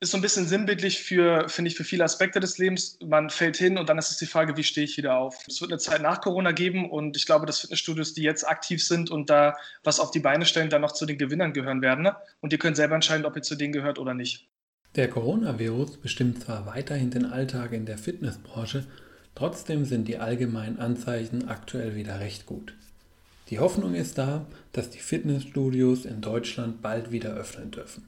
ist so ein bisschen sinnbildlich für, finde ich, für viele Aspekte des Lebens. Man fällt hin und dann ist es die Frage, wie stehe ich wieder auf? Es wird eine Zeit nach Corona geben und ich glaube, dass Fitnessstudios, die jetzt aktiv sind und da was auf die Beine stellen, dann noch zu den Gewinnern gehören werden. Ne? Und ihr könnt selber entscheiden, ob ihr zu denen gehört oder nicht. Der Coronavirus bestimmt zwar weiterhin den Alltag in der Fitnessbranche, trotzdem sind die allgemeinen Anzeichen aktuell wieder recht gut. Die Hoffnung ist da, dass die Fitnessstudios in Deutschland bald wieder öffnen dürfen.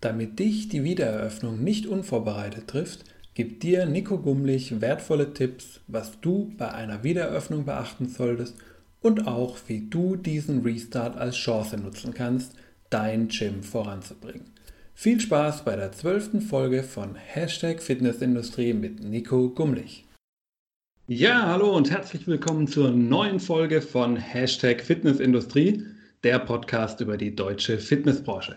Damit dich die Wiedereröffnung nicht unvorbereitet trifft, gibt dir Nico Gummlich wertvolle Tipps, was du bei einer Wiedereröffnung beachten solltest und auch wie du diesen Restart als Chance nutzen kannst, dein Gym voranzubringen. Viel Spaß bei der zwölften Folge von Hashtag Fitnessindustrie mit Nico Gummlich. Ja, hallo und herzlich willkommen zur neuen Folge von Hashtag Fitnessindustrie, der Podcast über die deutsche Fitnessbranche.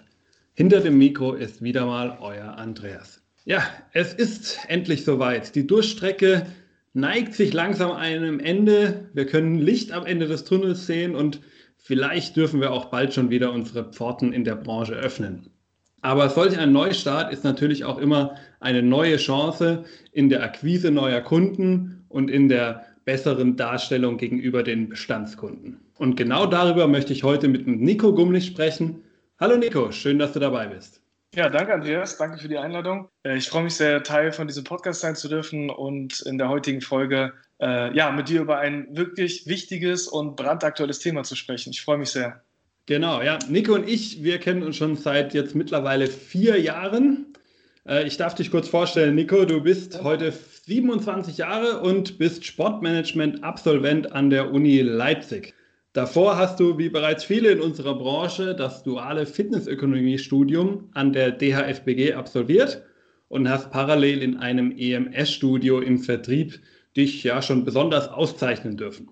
Hinter dem Mikro ist wieder mal euer Andreas. Ja, es ist endlich soweit. Die Durchstrecke neigt sich langsam einem Ende. Wir können Licht am Ende des Tunnels sehen und vielleicht dürfen wir auch bald schon wieder unsere Pforten in der Branche öffnen. Aber solch ein Neustart ist natürlich auch immer eine neue Chance in der Akquise neuer Kunden und in der besseren Darstellung gegenüber den Bestandskunden. Und genau darüber möchte ich heute mit Nico Gummlich sprechen. Hallo Nico, schön, dass du dabei bist. Ja, danke Andreas, danke für die Einladung. Äh, ich freue mich sehr, Teil von diesem Podcast sein zu dürfen und in der heutigen Folge äh, ja, mit dir über ein wirklich wichtiges und brandaktuelles Thema zu sprechen. Ich freue mich sehr. Genau, ja. Nico und ich, wir kennen uns schon seit jetzt mittlerweile vier Jahren. Äh, ich darf dich kurz vorstellen, Nico, du bist heute 27 Jahre und bist Sportmanagement-Absolvent an der Uni Leipzig. Davor hast du, wie bereits viele in unserer Branche, das duale Fitnessökonomie-Studium an der DHFBG absolviert und hast parallel in einem EMS-Studio im Vertrieb dich ja schon besonders auszeichnen dürfen.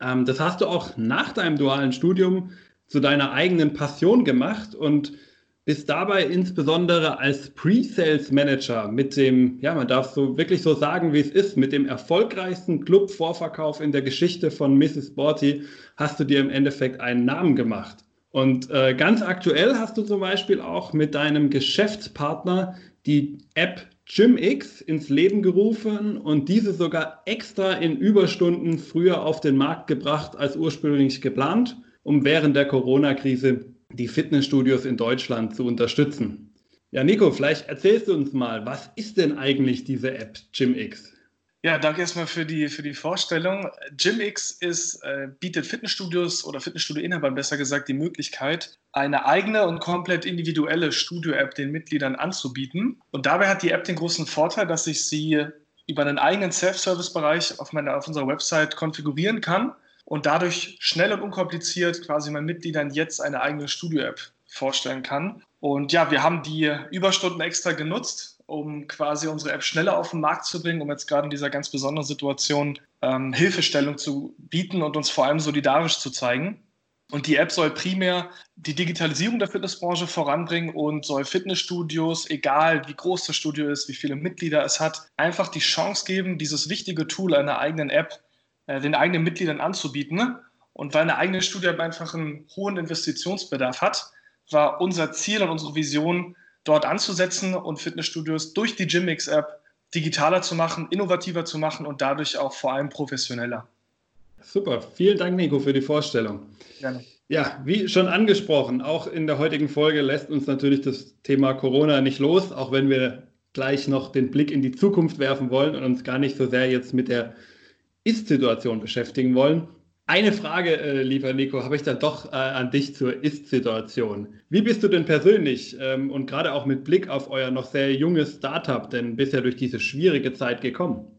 Ähm, das hast du auch nach deinem dualen Studium zu deiner eigenen Passion gemacht und bist dabei insbesondere als Pre-Sales Manager mit dem, ja, man darf so wirklich so sagen, wie es ist, mit dem erfolgreichsten Club-Vorverkauf in der Geschichte von Mrs. Sporty hast du dir im Endeffekt einen Namen gemacht. Und äh, ganz aktuell hast du zum Beispiel auch mit deinem Geschäftspartner die App GymX ins Leben gerufen und diese sogar extra in Überstunden früher auf den Markt gebracht als ursprünglich geplant, um während der Corona-Krise die Fitnessstudios in Deutschland zu unterstützen. Ja, Nico, vielleicht erzählst du uns mal, was ist denn eigentlich diese App GymX? Ja, danke erstmal für die, für die Vorstellung. GymX ist, äh, bietet Fitnessstudios oder Fitnessstudio-Inhabern besser gesagt die Möglichkeit, eine eigene und komplett individuelle Studio-App den Mitgliedern anzubieten. Und dabei hat die App den großen Vorteil, dass ich sie über einen eigenen Self-Service-Bereich auf, auf unserer Website konfigurieren kann und dadurch schnell und unkompliziert quasi meinen Mitgliedern jetzt eine eigene Studio-App vorstellen kann. Und ja, wir haben die Überstunden extra genutzt, um quasi unsere App schneller auf den Markt zu bringen, um jetzt gerade in dieser ganz besonderen Situation ähm, Hilfestellung zu bieten und uns vor allem solidarisch zu zeigen. Und die App soll primär die Digitalisierung der Fitnessbranche voranbringen und soll Fitnessstudios, egal wie groß das Studio ist, wie viele Mitglieder es hat, einfach die Chance geben, dieses wichtige Tool einer eigenen App äh, den eigenen Mitgliedern anzubieten. Und weil eine eigene Studie einfach einen hohen Investitionsbedarf hat, war unser Ziel und unsere Vision, dort anzusetzen und Fitnessstudios durch die Gymmix-App digitaler zu machen, innovativer zu machen und dadurch auch vor allem professioneller. Super, vielen Dank, Nico, für die Vorstellung. Gerne. Ja, wie schon angesprochen, auch in der heutigen Folge lässt uns natürlich das Thema Corona nicht los, auch wenn wir gleich noch den Blick in die Zukunft werfen wollen und uns gar nicht so sehr jetzt mit der ist-Situation beschäftigen wollen. Eine Frage, äh, lieber Nico, habe ich dann doch äh, an dich zur Ist-Situation. Wie bist du denn persönlich ähm, und gerade auch mit Blick auf euer noch sehr junges Startup denn bisher durch diese schwierige Zeit gekommen?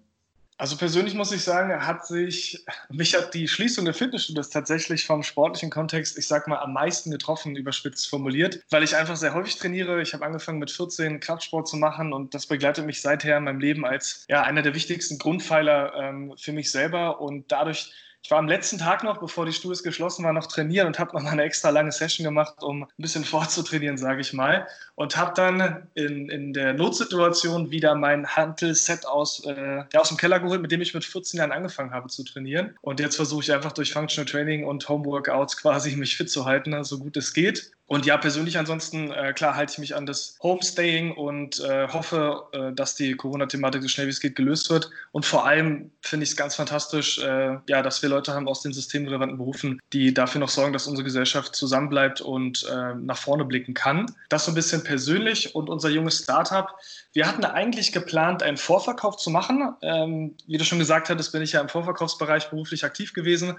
Also persönlich muss ich sagen, hat sich, mich hat die Schließung der Fitnessstudios tatsächlich vom sportlichen Kontext, ich sag mal, am meisten getroffen, überspitzt formuliert, weil ich einfach sehr häufig trainiere. Ich habe angefangen mit 14 Kraftsport zu machen und das begleitet mich seither in meinem Leben als ja, einer der wichtigsten Grundpfeiler ähm, für mich selber und dadurch ich war am letzten Tag noch, bevor die Studios geschlossen waren, noch trainieren und habe noch mal eine extra lange Session gemacht, um ein bisschen vorzutrainieren, sage ich mal. Und habe dann in, in der Notsituation wieder mein Hantel-Set aus, äh, aus dem Keller geholt, mit dem ich mit 14 Jahren angefangen habe zu trainieren. Und jetzt versuche ich einfach durch Functional Training und Homeworkouts quasi mich fit zu halten, so gut es geht. Und ja, persönlich ansonsten, äh, klar, halte ich mich an das Homestaying und äh, hoffe, äh, dass die Corona-Thematik so schnell wie es geht gelöst wird. Und vor allem finde ich es ganz fantastisch, äh, ja, dass wir Leute haben aus den systemrelevanten Berufen, die dafür noch sorgen, dass unsere Gesellschaft zusammenbleibt und äh, nach vorne blicken kann. Das so ein bisschen persönlich und unser junges Startup. Wir hatten eigentlich geplant, einen Vorverkauf zu machen. Ähm, wie du schon gesagt hattest, bin ich ja im Vorverkaufsbereich beruflich aktiv gewesen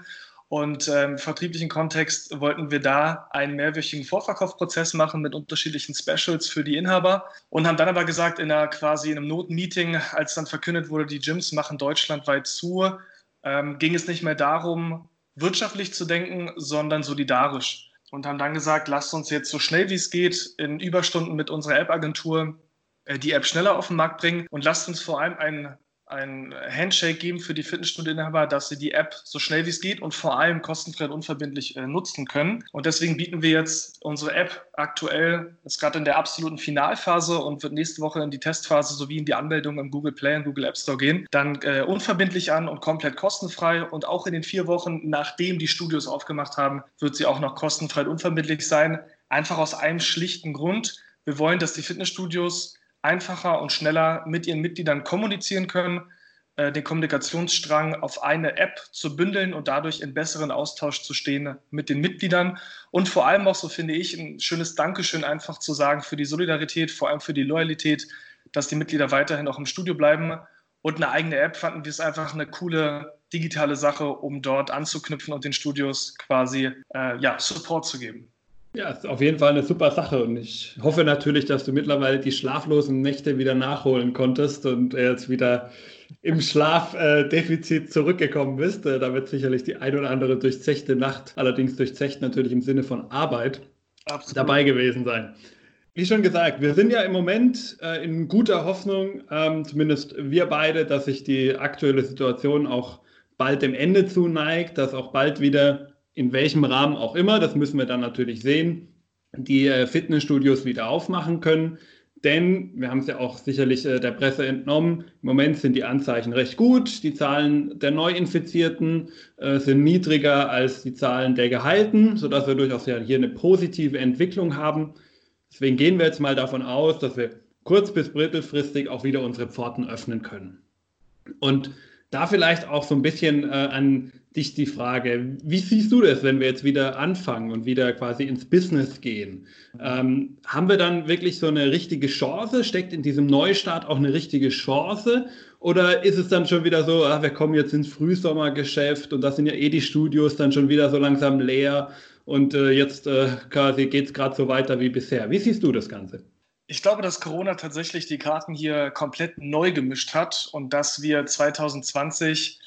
und ähm, im vertrieblichen Kontext wollten wir da einen mehrwöchigen Vorverkaufprozess machen mit unterschiedlichen Specials für die Inhaber und haben dann aber gesagt, in einer quasi in einem Notenmeeting, als dann verkündet wurde, die Gyms machen deutschlandweit zu, ähm, ging es nicht mehr darum, wirtschaftlich zu denken, sondern solidarisch. Und haben dann gesagt, lasst uns jetzt so schnell wie es geht in Überstunden mit unserer App-Agentur äh, die App schneller auf den Markt bringen und lasst uns vor allem ein ein Handshake geben für die Fitnessstudio-Inhaber, dass sie die App so schnell wie es geht und vor allem kostenfrei und unverbindlich äh, nutzen können. Und deswegen bieten wir jetzt unsere App aktuell, ist gerade in der absoluten Finalphase und wird nächste Woche in die Testphase sowie in die Anmeldung im Google Play und Google App Store gehen, dann äh, unverbindlich an und komplett kostenfrei. Und auch in den vier Wochen, nachdem die Studios aufgemacht haben, wird sie auch noch kostenfrei und unverbindlich sein. Einfach aus einem schlichten Grund. Wir wollen, dass die Fitnessstudios einfacher und schneller mit ihren Mitgliedern kommunizieren können, äh, den Kommunikationsstrang auf eine App zu bündeln und dadurch in besseren Austausch zu stehen mit den Mitgliedern. Und vor allem auch, so finde ich, ein schönes Dankeschön einfach zu sagen für die Solidarität, vor allem für die Loyalität, dass die Mitglieder weiterhin auch im Studio bleiben. Und eine eigene App fanden wir es einfach eine coole digitale Sache, um dort anzuknüpfen und den Studios quasi äh, ja, Support zu geben. Ja, ist auf jeden Fall eine super Sache und ich hoffe natürlich, dass du mittlerweile die schlaflosen Nächte wieder nachholen konntest und jetzt wieder im Schlafdefizit zurückgekommen bist. Äh, da wird sicherlich die ein oder andere durchzechte Nacht, allerdings durchzecht natürlich im Sinne von Arbeit, Absolut. dabei gewesen sein. Wie schon gesagt, wir sind ja im Moment äh, in guter Hoffnung, ähm, zumindest wir beide, dass sich die aktuelle Situation auch bald dem Ende zuneigt, dass auch bald wieder in welchem Rahmen auch immer, das müssen wir dann natürlich sehen, die äh, Fitnessstudios wieder aufmachen können. Denn wir haben es ja auch sicherlich äh, der Presse entnommen. Im Moment sind die Anzeichen recht gut. Die Zahlen der Neuinfizierten äh, sind niedriger als die Zahlen der Gehalten, sodass wir durchaus ja hier eine positive Entwicklung haben. Deswegen gehen wir jetzt mal davon aus, dass wir kurz- bis mittelfristig auch wieder unsere Pforten öffnen können. Und da vielleicht auch so ein bisschen äh, an dich die Frage, wie siehst du das, wenn wir jetzt wieder anfangen und wieder quasi ins Business gehen? Ähm, haben wir dann wirklich so eine richtige Chance? Steckt in diesem Neustart auch eine richtige Chance? Oder ist es dann schon wieder so, ah, wir kommen jetzt ins Frühsommergeschäft und da sind ja eh die Studios dann schon wieder so langsam leer und äh, jetzt äh, quasi geht es gerade so weiter wie bisher? Wie siehst du das Ganze? Ich glaube, dass Corona tatsächlich die Karten hier komplett neu gemischt hat und dass wir 2020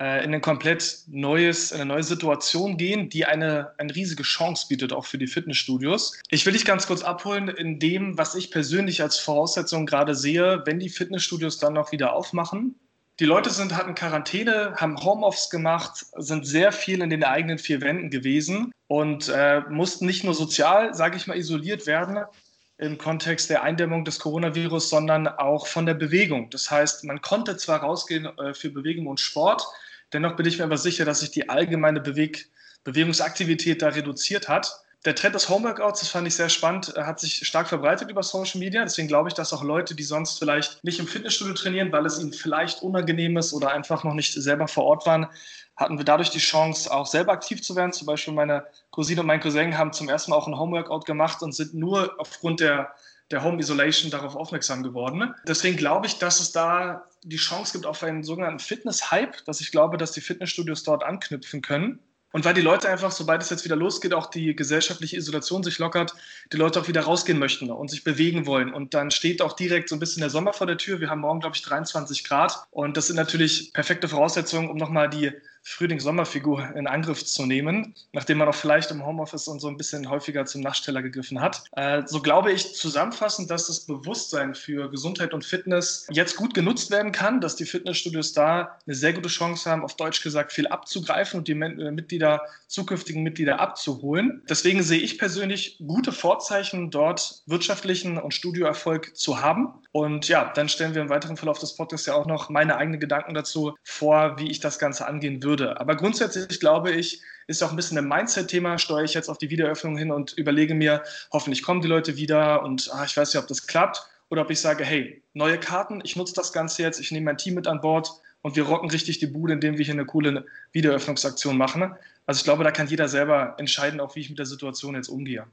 äh, in ein komplett neues, eine neue Situation gehen, die eine, eine riesige Chance bietet, auch für die Fitnessstudios. Ich will dich ganz kurz abholen in dem, was ich persönlich als Voraussetzung gerade sehe, wenn die Fitnessstudios dann noch wieder aufmachen. Die Leute sind, hatten Quarantäne, haben Homeoffice gemacht, sind sehr viel in den eigenen vier Wänden gewesen und äh, mussten nicht nur sozial, sage ich mal, isoliert werden, im Kontext der Eindämmung des Coronavirus, sondern auch von der Bewegung. Das heißt, man konnte zwar rausgehen äh, für Bewegung und Sport, dennoch bin ich mir aber sicher, dass sich die allgemeine Beweg Bewegungsaktivität da reduziert hat. Der Trend des Homeworkouts, das fand ich sehr spannend, äh, hat sich stark verbreitet über Social Media. Deswegen glaube ich, dass auch Leute, die sonst vielleicht nicht im Fitnessstudio trainieren, weil es ihnen vielleicht unangenehm ist oder einfach noch nicht selber vor Ort waren, hatten wir dadurch die Chance, auch selber aktiv zu werden. Zum Beispiel meine Cousine und mein Cousin haben zum ersten Mal auch ein Homeworkout gemacht und sind nur aufgrund der, der Home Isolation darauf aufmerksam geworden. Deswegen glaube ich, dass es da die Chance gibt auf einen sogenannten Fitness-Hype, dass ich glaube, dass die Fitnessstudios dort anknüpfen können. Und weil die Leute einfach, sobald es jetzt wieder losgeht, auch die gesellschaftliche Isolation sich lockert, die Leute auch wieder rausgehen möchten und sich bewegen wollen. Und dann steht auch direkt so ein bisschen der Sommer vor der Tür. Wir haben morgen, glaube ich, 23 Grad. Und das sind natürlich perfekte Voraussetzungen, um nochmal die Frühling-Sommerfigur in Angriff zu nehmen, nachdem man auch vielleicht im Homeoffice und so ein bisschen häufiger zum Naschteller gegriffen hat. Äh, so glaube ich zusammenfassend, dass das Bewusstsein für Gesundheit und Fitness jetzt gut genutzt werden kann, dass die Fitnessstudios da eine sehr gute Chance haben, auf Deutsch gesagt, viel abzugreifen und die äh, Mitglieder, zukünftigen Mitglieder abzuholen. Deswegen sehe ich persönlich gute Vorzeichen, dort wirtschaftlichen und Studioerfolg zu haben. Und ja, dann stellen wir im weiteren Verlauf des Podcasts ja auch noch meine eigenen Gedanken dazu vor, wie ich das Ganze angehen würde würde. Aber grundsätzlich glaube ich, ist auch ein bisschen ein Mindset-Thema, steuere ich jetzt auf die Wiedereröffnung hin und überlege mir, hoffentlich kommen die Leute wieder und ah, ich weiß nicht, ob das klappt oder ob ich sage, hey, neue Karten, ich nutze das Ganze jetzt, ich nehme mein Team mit an Bord und wir rocken richtig die Bude, indem wir hier eine coole Wiedereröffnungsaktion machen. Also ich glaube, da kann jeder selber entscheiden, auch wie ich mit der Situation jetzt umgehe.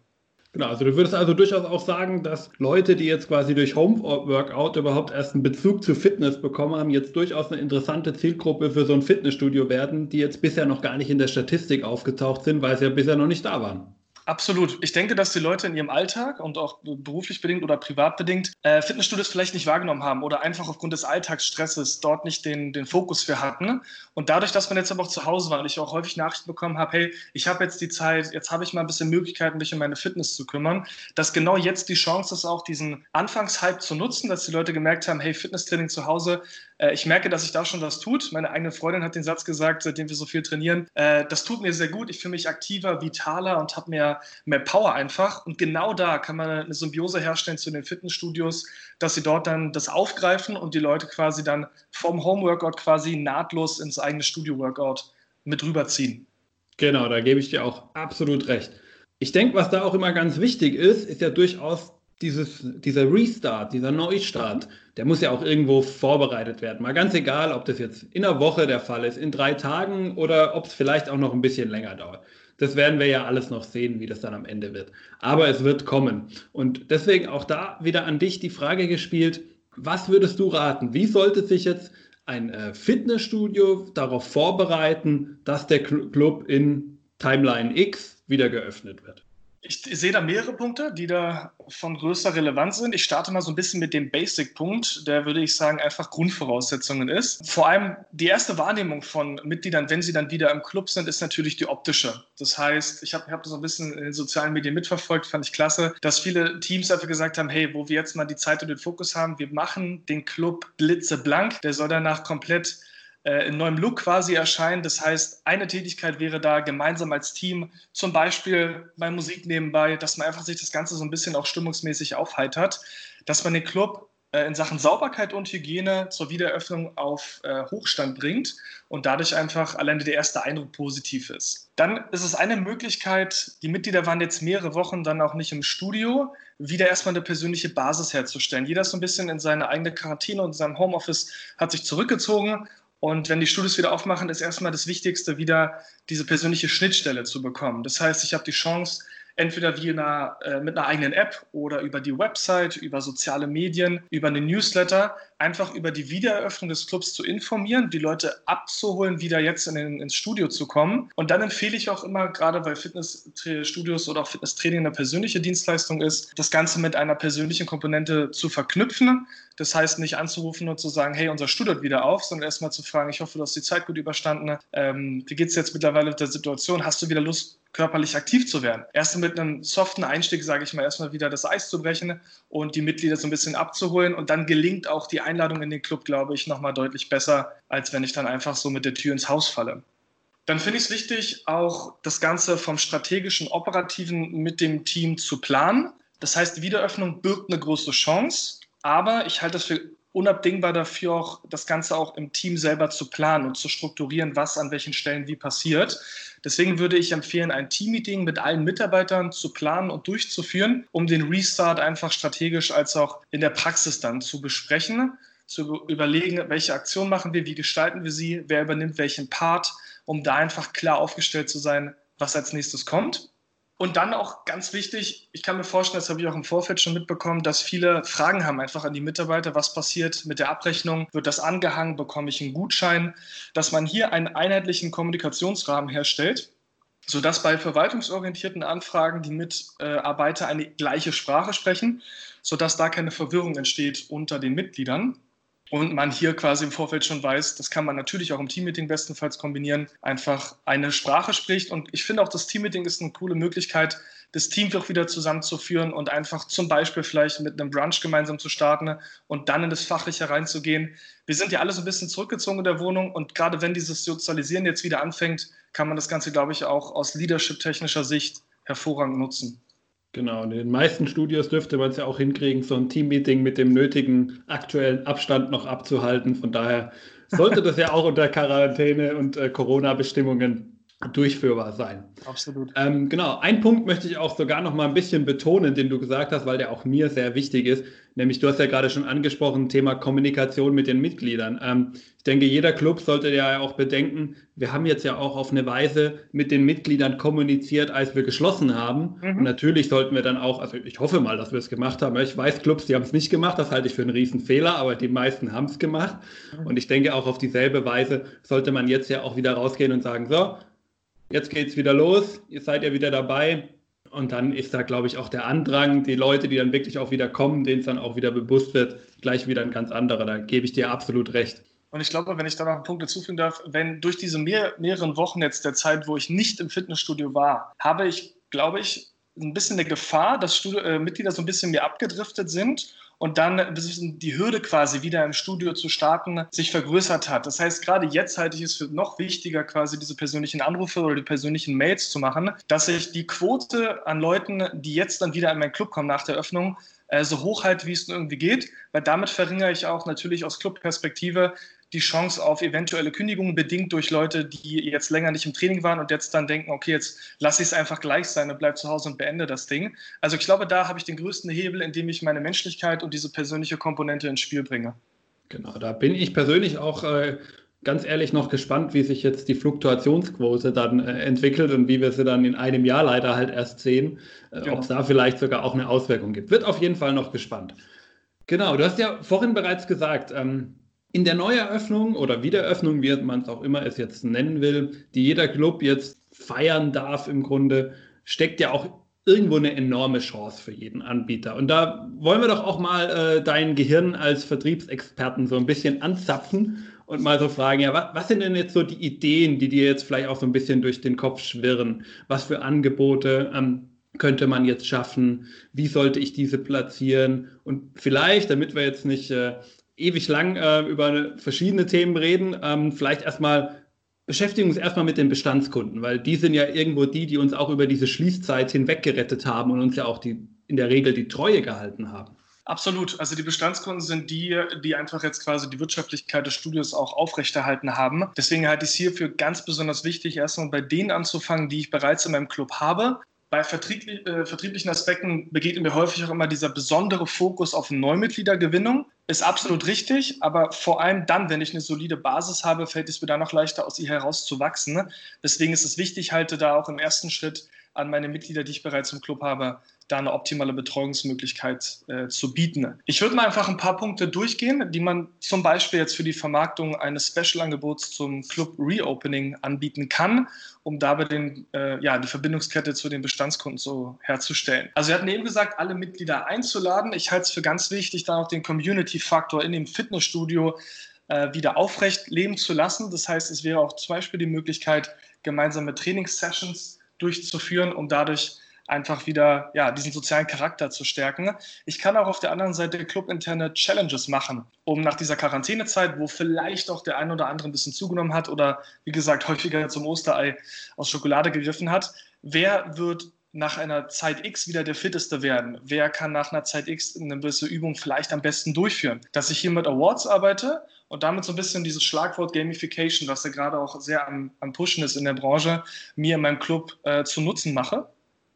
Genau, also du würdest also durchaus auch sagen, dass Leute, die jetzt quasi durch Home-Workout überhaupt erst einen Bezug zu Fitness bekommen haben, jetzt durchaus eine interessante Zielgruppe für so ein Fitnessstudio werden, die jetzt bisher noch gar nicht in der Statistik aufgetaucht sind, weil sie ja bisher noch nicht da waren. Absolut. Ich denke, dass die Leute in ihrem Alltag und auch beruflich bedingt oder privat bedingt äh, Fitnessstudios vielleicht nicht wahrgenommen haben oder einfach aufgrund des Alltagsstresses dort nicht den, den Fokus für hatten. Und dadurch, dass man jetzt aber auch zu Hause war und ich auch häufig Nachrichten bekommen habe, hey, ich habe jetzt die Zeit, jetzt habe ich mal ein bisschen Möglichkeiten, mich um meine Fitness zu kümmern, dass genau jetzt die Chance ist, auch diesen Anfangshype zu nutzen, dass die Leute gemerkt haben, hey, Fitnesstraining zu Hause äh, ich merke, dass sich da schon was tut. Meine eigene Freundin hat den Satz gesagt, seitdem wir so viel trainieren. Äh, das tut mir sehr gut. Ich fühle mich aktiver, vitaler und habe mehr, mehr Power einfach. Und genau da kann man eine Symbiose herstellen zu den Fitnessstudios, dass sie dort dann das aufgreifen und die Leute quasi dann vom Homeworkout quasi nahtlos ins eigene Studio-Workout mit rüberziehen. Genau, da gebe ich dir auch absolut recht. Ich denke, was da auch immer ganz wichtig ist, ist ja durchaus dieses, dieser Restart, dieser Neustart, der muss ja auch irgendwo vorbereitet werden. Mal ganz egal, ob das jetzt in einer Woche der Fall ist, in drei Tagen oder ob es vielleicht auch noch ein bisschen länger dauert. Das werden wir ja alles noch sehen, wie das dann am Ende wird. Aber es wird kommen. Und deswegen auch da wieder an dich die Frage gespielt, was würdest du raten? Wie sollte sich jetzt ein äh, Fitnessstudio darauf vorbereiten, dass der Club in Timeline X wieder geöffnet wird? Ich sehe da mehrere Punkte, die da von größter Relevanz sind. Ich starte mal so ein bisschen mit dem Basic-Punkt, der würde ich sagen einfach Grundvoraussetzungen ist. Vor allem die erste Wahrnehmung von Mitgliedern, wenn sie dann wieder im Club sind, ist natürlich die optische. Das heißt, ich habe hab das so ein bisschen in den sozialen Medien mitverfolgt, fand ich klasse, dass viele Teams einfach gesagt haben, hey, wo wir jetzt mal die Zeit und den Fokus haben, wir machen den Club blitzeblank, der soll danach komplett äh, in neuem Look quasi erscheinen. Das heißt, eine Tätigkeit wäre da gemeinsam als Team, zum Beispiel bei Musik nebenbei, dass man einfach sich das Ganze so ein bisschen auch stimmungsmäßig aufheitert, dass man den Club äh, in Sachen Sauberkeit und Hygiene zur Wiedereröffnung auf äh, Hochstand bringt und dadurch einfach alleine der erste Eindruck positiv ist. Dann ist es eine Möglichkeit, die Mitglieder waren jetzt mehrere Wochen dann auch nicht im Studio, wieder erstmal eine persönliche Basis herzustellen. Jeder ist so ein bisschen in seine eigene Quarantäne und in seinem Homeoffice hat sich zurückgezogen und wenn die Studios wieder aufmachen, ist erstmal das Wichtigste, wieder diese persönliche Schnittstelle zu bekommen. Das heißt, ich habe die Chance, entweder wie einer, äh, mit einer eigenen App oder über die Website, über soziale Medien, über einen Newsletter, einfach über die Wiedereröffnung des Clubs zu informieren, die Leute abzuholen, wieder jetzt in den, ins Studio zu kommen. Und dann empfehle ich auch immer, gerade weil Fitnessstudios oder auch Fitnesstraining eine persönliche Dienstleistung ist, das Ganze mit einer persönlichen Komponente zu verknüpfen. Das heißt, nicht anzurufen und zu sagen, hey, unser Studio hat wieder auf, sondern erstmal zu fragen, ich hoffe, du hast die Zeit gut überstanden. Ähm, wie geht es jetzt mittlerweile mit der Situation? Hast du wieder Lust, körperlich aktiv zu werden. Erst mit einem soften Einstieg, sage ich mal, erstmal wieder das Eis zu brechen und die Mitglieder so ein bisschen abzuholen. Und dann gelingt auch die Einladung in den Club, glaube ich, nochmal deutlich besser, als wenn ich dann einfach so mit der Tür ins Haus falle. Dann finde ich es wichtig, auch das Ganze vom strategischen, operativen mit dem Team zu planen. Das heißt, Wiederöffnung birgt eine große Chance, aber ich halte es für unabdingbar dafür, auch das Ganze auch im Team selber zu planen und zu strukturieren, was an welchen Stellen wie passiert. Deswegen würde ich empfehlen, ein Teammeeting mit allen Mitarbeitern zu planen und durchzuführen, um den Restart einfach strategisch als auch in der Praxis dann zu besprechen, zu überlegen, welche Aktion machen wir, wie gestalten wir sie, wer übernimmt welchen Part, um da einfach klar aufgestellt zu sein, was als nächstes kommt. Und dann auch ganz wichtig, ich kann mir vorstellen, das habe ich auch im Vorfeld schon mitbekommen, dass viele Fragen haben einfach an die Mitarbeiter, was passiert mit der Abrechnung, wird das angehangen, bekomme ich einen Gutschein, dass man hier einen einheitlichen Kommunikationsrahmen herstellt, sodass bei verwaltungsorientierten Anfragen die Mitarbeiter eine gleiche Sprache sprechen, sodass da keine Verwirrung entsteht unter den Mitgliedern und man hier quasi im Vorfeld schon weiß, das kann man natürlich auch im Teammeeting bestenfalls kombinieren, einfach eine Sprache spricht. Und ich finde auch, das Teammeeting ist eine coole Möglichkeit, das Team auch wieder zusammenzuführen und einfach zum Beispiel vielleicht mit einem Brunch gemeinsam zu starten und dann in das Fachliche reinzugehen. Wir sind ja alle so ein bisschen zurückgezogen in der Wohnung und gerade wenn dieses Sozialisieren jetzt wieder anfängt, kann man das Ganze, glaube ich, auch aus leadership-technischer Sicht hervorragend nutzen. Genau, in den meisten Studios dürfte man es ja auch hinkriegen, so ein Teammeeting mit dem nötigen aktuellen Abstand noch abzuhalten. Von daher sollte das ja auch unter Quarantäne und äh, Corona-Bestimmungen durchführbar sein. Absolut. Ähm, genau, ein Punkt möchte ich auch sogar noch mal ein bisschen betonen, den du gesagt hast, weil der auch mir sehr wichtig ist. Nämlich, du hast ja gerade schon angesprochen, Thema Kommunikation mit den Mitgliedern. Ähm, ich denke, jeder Club sollte ja auch bedenken, wir haben jetzt ja auch auf eine Weise mit den Mitgliedern kommuniziert, als wir geschlossen haben. Mhm. Und natürlich sollten wir dann auch, also ich hoffe mal, dass wir es gemacht haben. Ich weiß Clubs, die haben es nicht gemacht, das halte ich für einen Riesenfehler, aber die meisten haben es gemacht. Mhm. Und ich denke, auch auf dieselbe Weise sollte man jetzt ja auch wieder rausgehen und sagen, so, jetzt geht es wieder los, ihr seid ja wieder dabei. Und dann ist da, glaube ich, auch der Andrang, die Leute, die dann wirklich auch wieder kommen, denen es dann auch wieder bewusst wird, gleich wieder ein ganz anderer. Da gebe ich dir absolut recht. Und ich glaube, wenn ich da noch einen Punkt hinzufügen darf, wenn durch diese mehr, mehreren Wochen jetzt der Zeit, wo ich nicht im Fitnessstudio war, habe ich, glaube ich, ein bisschen eine Gefahr, dass Studio, äh, Mitglieder so ein bisschen mehr abgedriftet sind und dann die Hürde quasi wieder im Studio zu starten sich vergrößert hat. Das heißt, gerade jetzt halte ich es für noch wichtiger, quasi diese persönlichen Anrufe oder die persönlichen Mails zu machen, dass ich die Quote an Leuten, die jetzt dann wieder in meinen Club kommen nach der Öffnung, äh, so hoch halte, wie es irgendwie geht, weil damit verringere ich auch natürlich aus Clubperspektive die Chance auf eventuelle Kündigungen bedingt durch Leute, die jetzt länger nicht im Training waren und jetzt dann denken, okay, jetzt lasse ich es einfach gleich sein und bleib zu Hause und beende das Ding. Also ich glaube, da habe ich den größten Hebel, indem ich meine Menschlichkeit und diese persönliche Komponente ins Spiel bringe. Genau, da bin ich persönlich auch äh, ganz ehrlich noch gespannt, wie sich jetzt die Fluktuationsquote dann äh, entwickelt und wie wir sie dann in einem Jahr leider halt erst sehen, äh, genau. ob es da vielleicht sogar auch eine Auswirkung gibt. Wird auf jeden Fall noch gespannt. Genau, du hast ja vorhin bereits gesagt, ähm, in der Neueröffnung oder Wiedereröffnung, wie man es auch immer es jetzt nennen will, die jeder Club jetzt feiern darf im Grunde, steckt ja auch irgendwo eine enorme Chance für jeden Anbieter. Und da wollen wir doch auch mal äh, dein Gehirn als Vertriebsexperten so ein bisschen anzapfen und mal so fragen, ja, was, was, sind denn jetzt so die Ideen, die dir jetzt vielleicht auch so ein bisschen durch den Kopf schwirren? Was für Angebote ähm, könnte man jetzt schaffen? Wie sollte ich diese platzieren? Und vielleicht, damit wir jetzt nicht äh, ewig lang äh, über verschiedene Themen reden. Ähm, vielleicht erstmal beschäftigen uns erstmal mit den Bestandskunden, weil die sind ja irgendwo die, die uns auch über diese Schließzeit hinweg gerettet haben und uns ja auch die, in der Regel die Treue gehalten haben. Absolut. Also die Bestandskunden sind die, die einfach jetzt quasi die Wirtschaftlichkeit des Studios auch aufrechterhalten haben. Deswegen halte ich es hier für ganz besonders wichtig, erstmal bei denen anzufangen, die ich bereits in meinem Club habe. Bei äh, vertrieblichen Aspekten begegnet mir häufig auch immer dieser besondere Fokus auf Neumitgliedergewinnung. Ist absolut richtig, aber vor allem dann, wenn ich eine solide Basis habe, fällt es mir dann noch leichter, aus ihr herauszuwachsen. Deswegen ist es wichtig, halte da auch im ersten Schritt an meine Mitglieder, die ich bereits im Club habe, da eine optimale Betreuungsmöglichkeit äh, zu bieten. Ich würde mal einfach ein paar Punkte durchgehen, die man zum Beispiel jetzt für die Vermarktung eines Special-Angebots zum Club Reopening anbieten kann, um dabei den, äh, ja, die Verbindungskette zu den Bestandskunden so herzustellen. Also wir hatten eben gesagt, alle Mitglieder einzuladen. Ich halte es für ganz wichtig, da auch den Community-Faktor in dem Fitnessstudio äh, wieder aufrecht leben zu lassen. Das heißt, es wäre auch zum Beispiel die Möglichkeit, gemeinsame Trainingssessions durchzuführen, um dadurch einfach wieder ja, diesen sozialen Charakter zu stärken. Ich kann auch auf der anderen Seite clubinterne Challenges machen, um nach dieser Quarantänezeit, wo vielleicht auch der ein oder andere ein bisschen zugenommen hat oder wie gesagt häufiger zum Osterei aus Schokolade gegriffen hat, wer wird nach einer Zeit X wieder der Fitteste werden? Wer kann nach einer Zeit X eine gewisse Übung vielleicht am besten durchführen? Dass ich hier mit Awards arbeite und damit so ein bisschen dieses Schlagwort Gamification, was ja gerade auch sehr am, am Pushen ist in der Branche, mir in meinem Club äh, zu Nutzen mache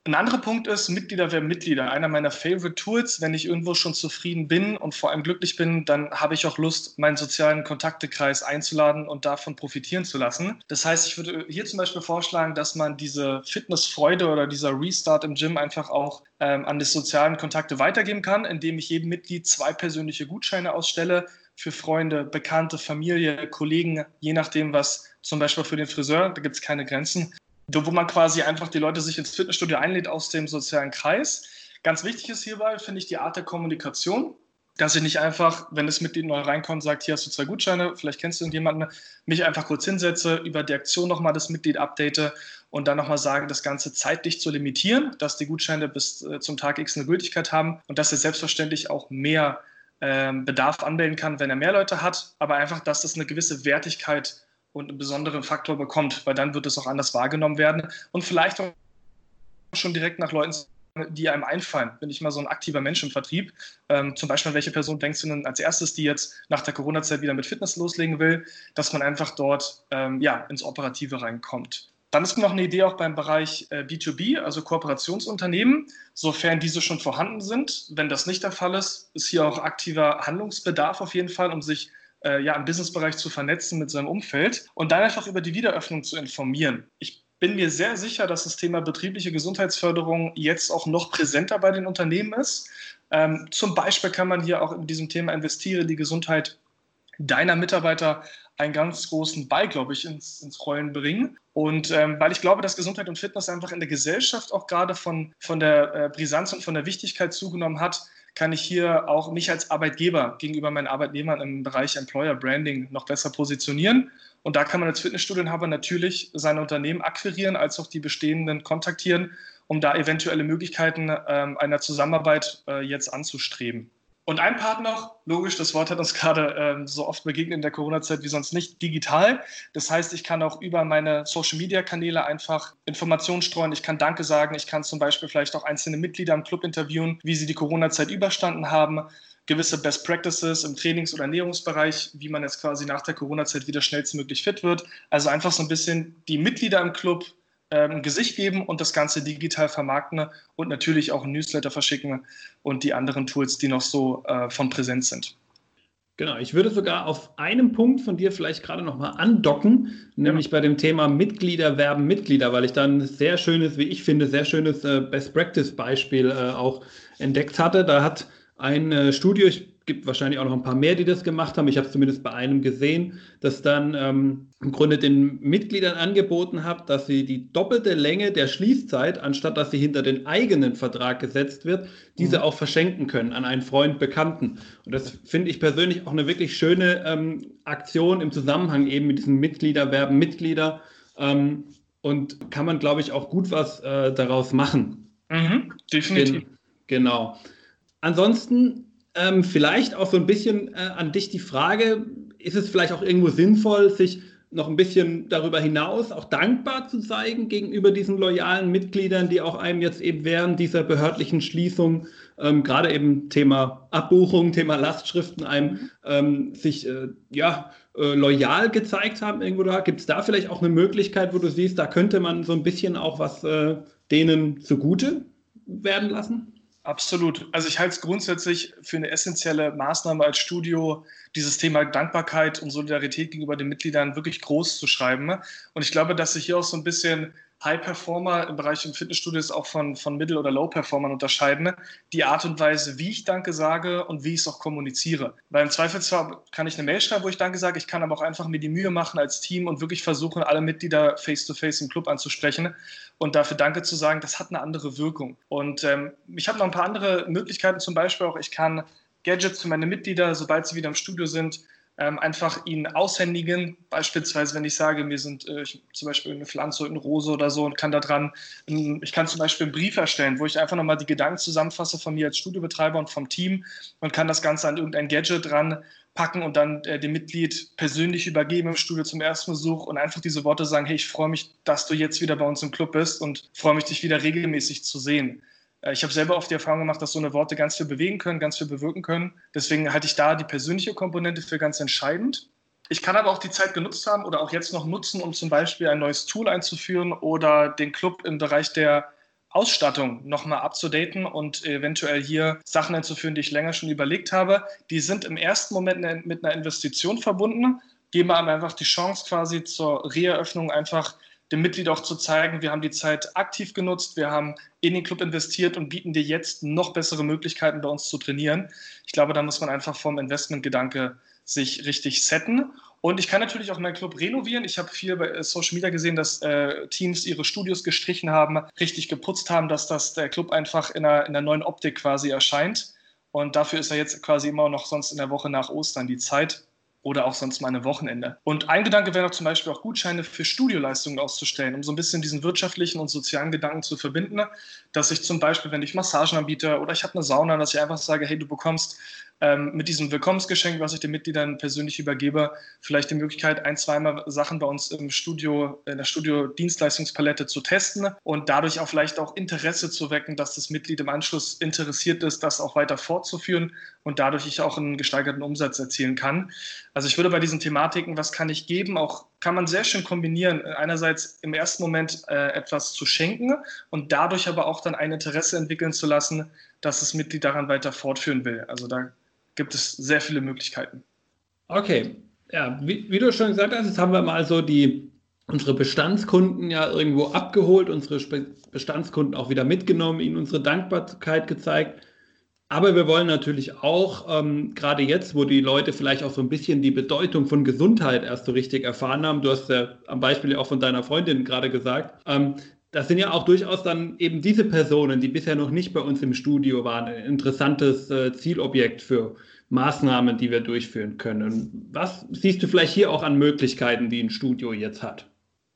ein anderer Punkt ist, Mitglieder werden Mitglieder. Einer meiner Favorite Tools, wenn ich irgendwo schon zufrieden bin und vor allem glücklich bin, dann habe ich auch Lust, meinen sozialen Kontaktekreis einzuladen und davon profitieren zu lassen. Das heißt, ich würde hier zum Beispiel vorschlagen, dass man diese Fitnessfreude oder dieser Restart im Gym einfach auch ähm, an die sozialen Kontakte weitergeben kann, indem ich jedem Mitglied zwei persönliche Gutscheine ausstelle für Freunde, Bekannte, Familie, Kollegen, je nachdem, was zum Beispiel für den Friseur, da gibt es keine Grenzen, wo man quasi einfach die Leute sich ins Fitnessstudio einlädt aus dem sozialen Kreis. Ganz wichtig ist hierbei, finde ich, die Art der Kommunikation, dass ich nicht einfach, wenn das Mitglied neu reinkommt, sagt, hier hast du zwei Gutscheine, vielleicht kennst du irgendjemanden, mich einfach kurz hinsetze, über die Aktion nochmal das Mitglied update und dann nochmal sage, das Ganze zeitlich zu limitieren, dass die Gutscheine bis äh, zum Tag X eine Gültigkeit haben und dass er selbstverständlich auch mehr äh, Bedarf anmelden kann, wenn er mehr Leute hat, aber einfach, dass das eine gewisse Wertigkeit und einen besonderen Faktor bekommt, weil dann wird es auch anders wahrgenommen werden und vielleicht auch schon direkt nach Leuten die einem einfallen. Bin ich mal so ein aktiver Mensch im Vertrieb. Ähm, zum Beispiel, welche Person denkst du denn als erstes, die jetzt nach der Corona-Zeit wieder mit Fitness loslegen will, dass man einfach dort ähm, ja, ins Operative reinkommt. Dann ist noch eine Idee auch beim Bereich äh, B2B, also Kooperationsunternehmen, sofern diese schon vorhanden sind. Wenn das nicht der Fall ist, ist hier auch aktiver Handlungsbedarf auf jeden Fall, um sich äh, ja, im Businessbereich zu vernetzen mit seinem Umfeld und dann einfach über die Wiederöffnung zu informieren. Ich bin mir sehr sicher, dass das Thema betriebliche Gesundheitsförderung jetzt auch noch präsenter bei den Unternehmen ist. Ähm, zum Beispiel kann man hier auch in diesem Thema investiere die Gesundheit deiner Mitarbeiter einen ganz großen Ball, glaube ich, ins, ins Rollen bringen. Und ähm, weil ich glaube, dass Gesundheit und Fitness einfach in der Gesellschaft auch gerade von, von der äh, Brisanz und von der Wichtigkeit zugenommen hat, kann ich hier auch mich als Arbeitgeber gegenüber meinen Arbeitnehmern im Bereich Employer Branding noch besser positionieren und da kann man als Fitnessstudienhaber natürlich seine Unternehmen akquirieren, als auch die bestehenden kontaktieren, um da eventuelle Möglichkeiten ähm, einer Zusammenarbeit äh, jetzt anzustreben. Und ein Part noch, logisch, das Wort hat uns gerade ähm, so oft begegnet in der Corona-Zeit wie sonst nicht, digital. Das heißt, ich kann auch über meine Social-Media-Kanäle einfach Informationen streuen. Ich kann Danke sagen. Ich kann zum Beispiel vielleicht auch einzelne Mitglieder im Club interviewen, wie sie die Corona-Zeit überstanden haben gewisse Best Practices im Trainings- oder Ernährungsbereich, wie man jetzt quasi nach der Corona-Zeit wieder schnellstmöglich fit wird. Also einfach so ein bisschen die Mitglieder im Club ähm, Gesicht geben und das Ganze digital vermarkten und natürlich auch ein Newsletter verschicken und die anderen Tools, die noch so äh, von präsent sind. Genau, ich würde sogar auf einem Punkt von dir vielleicht gerade nochmal andocken, nämlich ja. bei dem Thema Mitglieder werben Mitglieder, weil ich da ein sehr schönes, wie ich finde, sehr schönes äh, Best Practice Beispiel äh, auch entdeckt hatte. Da hat ein äh, Studio, es gibt wahrscheinlich auch noch ein paar mehr, die das gemacht haben. Ich habe es zumindest bei einem gesehen, das dann ähm, im Grunde den Mitgliedern angeboten hat, dass sie die doppelte Länge der Schließzeit, anstatt dass sie hinter den eigenen Vertrag gesetzt wird, diese mhm. auch verschenken können an einen Freund, Bekannten. Und das finde ich persönlich auch eine wirklich schöne ähm, Aktion im Zusammenhang eben mit diesen Mitgliederwerben, Mitglieder. Ähm, und kann man, glaube ich, auch gut was äh, daraus machen. Mhm, definitiv. Gen genau. Ansonsten ähm, vielleicht auch so ein bisschen äh, an dich die Frage, ist es vielleicht auch irgendwo sinnvoll, sich noch ein bisschen darüber hinaus auch dankbar zu zeigen gegenüber diesen loyalen Mitgliedern, die auch einem jetzt eben während dieser behördlichen Schließung, ähm, gerade eben Thema Abbuchung, Thema Lastschriften, einem ähm, sich äh, ja, äh, loyal gezeigt haben irgendwo da. Gibt es da vielleicht auch eine Möglichkeit, wo du siehst, da könnte man so ein bisschen auch was äh, denen zugute werden lassen? Absolut. Also ich halte es grundsätzlich für eine essentielle Maßnahme als Studio, dieses Thema Dankbarkeit und Solidarität gegenüber den Mitgliedern wirklich groß zu schreiben. Und ich glaube, dass sich hier auch so ein bisschen High-Performer im Bereich im Fitnessstudios auch von, von Mittel- oder Low-Performern unterscheiden. Die Art und Weise, wie ich Danke sage und wie ich es auch kommuniziere. Weil im Zweifelsfall kann ich eine Mail schreiben, wo ich Danke sage. Ich kann aber auch einfach mir die Mühe machen als Team und wirklich versuchen, alle Mitglieder face-to-face -face im Club anzusprechen und dafür Danke zu sagen. Das hat eine andere Wirkung. Und ähm, ich habe noch ein paar andere Möglichkeiten. Zum Beispiel auch, ich kann Gadgets für meine Mitglieder, sobald sie wieder im Studio sind, ähm, einfach ihnen aushändigen. Beispielsweise, wenn ich sage, mir sind äh, ich, zum Beispiel eine Pflanze, eine Rose oder so und kann da dran, ähm, ich kann zum Beispiel einen Brief erstellen, wo ich einfach nochmal die Gedanken zusammenfasse von mir als Studiobetreiber und vom Team und kann das Ganze an irgendein Gadget dran packen und dann äh, dem Mitglied persönlich übergeben im Studio zum ersten Besuch und einfach diese Worte sagen, hey, ich freue mich, dass du jetzt wieder bei uns im Club bist und freue mich, dich wieder regelmäßig zu sehen. Äh, ich habe selber oft die Erfahrung gemacht, dass so eine Worte ganz viel bewegen können, ganz viel bewirken können. Deswegen halte ich da die persönliche Komponente für ganz entscheidend. Ich kann aber auch die Zeit genutzt haben oder auch jetzt noch nutzen, um zum Beispiel ein neues Tool einzuführen oder den Club im Bereich der Ausstattung nochmal abzudaten und eventuell hier Sachen einzuführen, die ich länger schon überlegt habe. Die sind im ersten Moment mit einer Investition verbunden, geben einem einfach die Chance quasi zur Reeröffnung einfach dem Mitglied auch zu zeigen, wir haben die Zeit aktiv genutzt, wir haben in den Club investiert und bieten dir jetzt noch bessere Möglichkeiten bei uns zu trainieren. Ich glaube, da muss man einfach vom Investmentgedanke sich richtig setten. Und ich kann natürlich auch meinen Club renovieren. Ich habe viel bei Social Media gesehen, dass äh, Teams ihre Studios gestrichen haben, richtig geputzt haben, dass das der Club einfach in einer, in einer neuen Optik quasi erscheint. Und dafür ist er jetzt quasi immer noch sonst in der Woche nach Ostern die Zeit oder auch sonst mal eine Wochenende. Und ein Gedanke wäre noch zum Beispiel auch Gutscheine für Studioleistungen auszustellen, um so ein bisschen diesen wirtschaftlichen und sozialen Gedanken zu verbinden, dass ich zum Beispiel, wenn ich Massagen anbiete oder ich habe eine Sauna, dass ich einfach sage, hey, du bekommst ähm, mit diesem Willkommensgeschenk, was ich den Mitgliedern persönlich übergebe, vielleicht die Möglichkeit, ein, zweimal Sachen bei uns im Studio, in der Studio-Dienstleistungspalette zu testen und dadurch auch vielleicht auch Interesse zu wecken, dass das Mitglied im Anschluss interessiert ist, das auch weiter fortzuführen und dadurch ich auch einen gesteigerten Umsatz erzielen kann. Also ich würde bei diesen Thematiken, was kann ich geben, auch kann man sehr schön kombinieren. Einerseits im ersten Moment äh, etwas zu schenken und dadurch aber auch dann ein Interesse entwickeln zu lassen, dass das Mitglied daran weiter fortführen will. Also da gibt es sehr viele Möglichkeiten. Okay, ja, wie, wie du schon gesagt hast, jetzt haben wir mal so die unsere Bestandskunden ja irgendwo abgeholt, unsere Bestandskunden auch wieder mitgenommen, ihnen unsere Dankbarkeit gezeigt. Aber wir wollen natürlich auch, ähm, gerade jetzt, wo die Leute vielleicht auch so ein bisschen die Bedeutung von Gesundheit erst so richtig erfahren haben, du hast ja am Beispiel auch von deiner Freundin gerade gesagt, ähm, das sind ja auch durchaus dann eben diese Personen, die bisher noch nicht bei uns im Studio waren, ein interessantes äh, Zielobjekt für Maßnahmen, die wir durchführen können. Was siehst du vielleicht hier auch an Möglichkeiten, die ein Studio jetzt hat?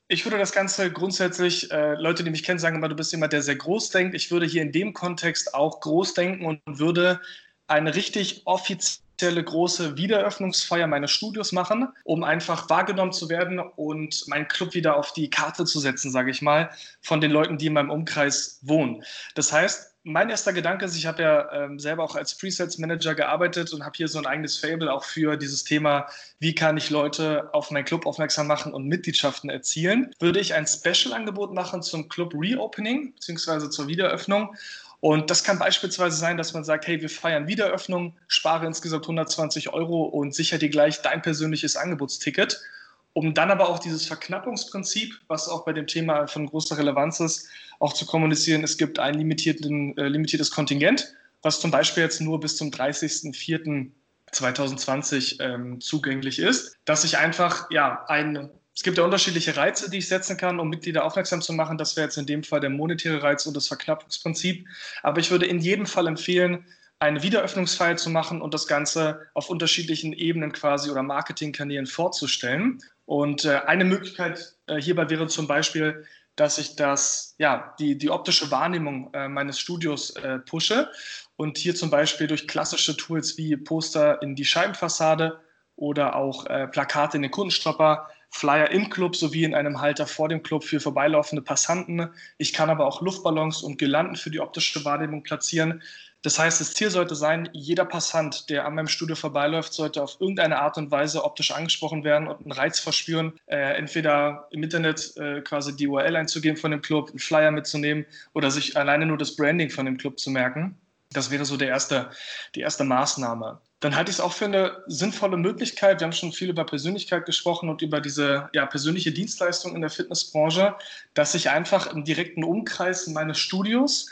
Ich würde das Ganze grundsätzlich, äh, Leute, die mich kennen, sagen immer, du bist jemand, der sehr groß denkt. Ich würde hier in dem Kontext auch groß denken und würde eine richtig offizielle große Wiedereröffnungsfeier meines Studios machen, um einfach wahrgenommen zu werden und meinen Club wieder auf die Karte zu setzen, sage ich mal, von den Leuten, die in meinem Umkreis wohnen. Das heißt, mein erster Gedanke ist, ich habe ja ähm, selber auch als Presets Manager gearbeitet und habe hier so ein eigenes Fable auch für dieses Thema, wie kann ich Leute auf meinen Club aufmerksam machen und Mitgliedschaften erzielen. Würde ich ein Special-Angebot machen zum Club Reopening bzw. zur Wiedereröffnung und das kann beispielsweise sein, dass man sagt, hey, wir feiern Wiederöffnung, spare insgesamt 120 Euro und sicher dir gleich dein persönliches Angebotsticket, um dann aber auch dieses Verknappungsprinzip, was auch bei dem Thema von großer Relevanz ist, auch zu kommunizieren. Es gibt ein äh, limitiertes Kontingent, was zum Beispiel jetzt nur bis zum 30.04.2020 ähm, zugänglich ist, dass ich einfach ja ein es gibt ja unterschiedliche Reize, die ich setzen kann, um Mitglieder aufmerksam zu machen. Das wäre jetzt in dem Fall der monetäre Reiz und das Verknappungsprinzip. Aber ich würde in jedem Fall empfehlen, eine Wiederöffnungsfeier zu machen und das Ganze auf unterschiedlichen Ebenen quasi oder Marketingkanälen vorzustellen. Und äh, eine Möglichkeit äh, hierbei wäre zum Beispiel, dass ich das, ja, die, die optische Wahrnehmung äh, meines Studios äh, pushe und hier zum Beispiel durch klassische Tools wie Poster in die Scheibenfassade oder auch äh, Plakate in den Kundenstropper Flyer im Club sowie in einem Halter vor dem Club für vorbeilaufende Passanten. Ich kann aber auch Luftballons und Girlanden für die optische Wahrnehmung platzieren. Das heißt, das Ziel sollte sein, jeder Passant, der an meinem Studio vorbeiläuft, sollte auf irgendeine Art und Weise optisch angesprochen werden und einen Reiz verspüren, äh, entweder im Internet äh, quasi die URL einzugeben von dem Club, einen Flyer mitzunehmen oder sich alleine nur das Branding von dem Club zu merken. Das wäre so der erste, die erste Maßnahme dann halte ich es auch für eine sinnvolle Möglichkeit. Wir haben schon viel über Persönlichkeit gesprochen und über diese ja, persönliche Dienstleistung in der Fitnessbranche, dass ich einfach im direkten Umkreis meines Studios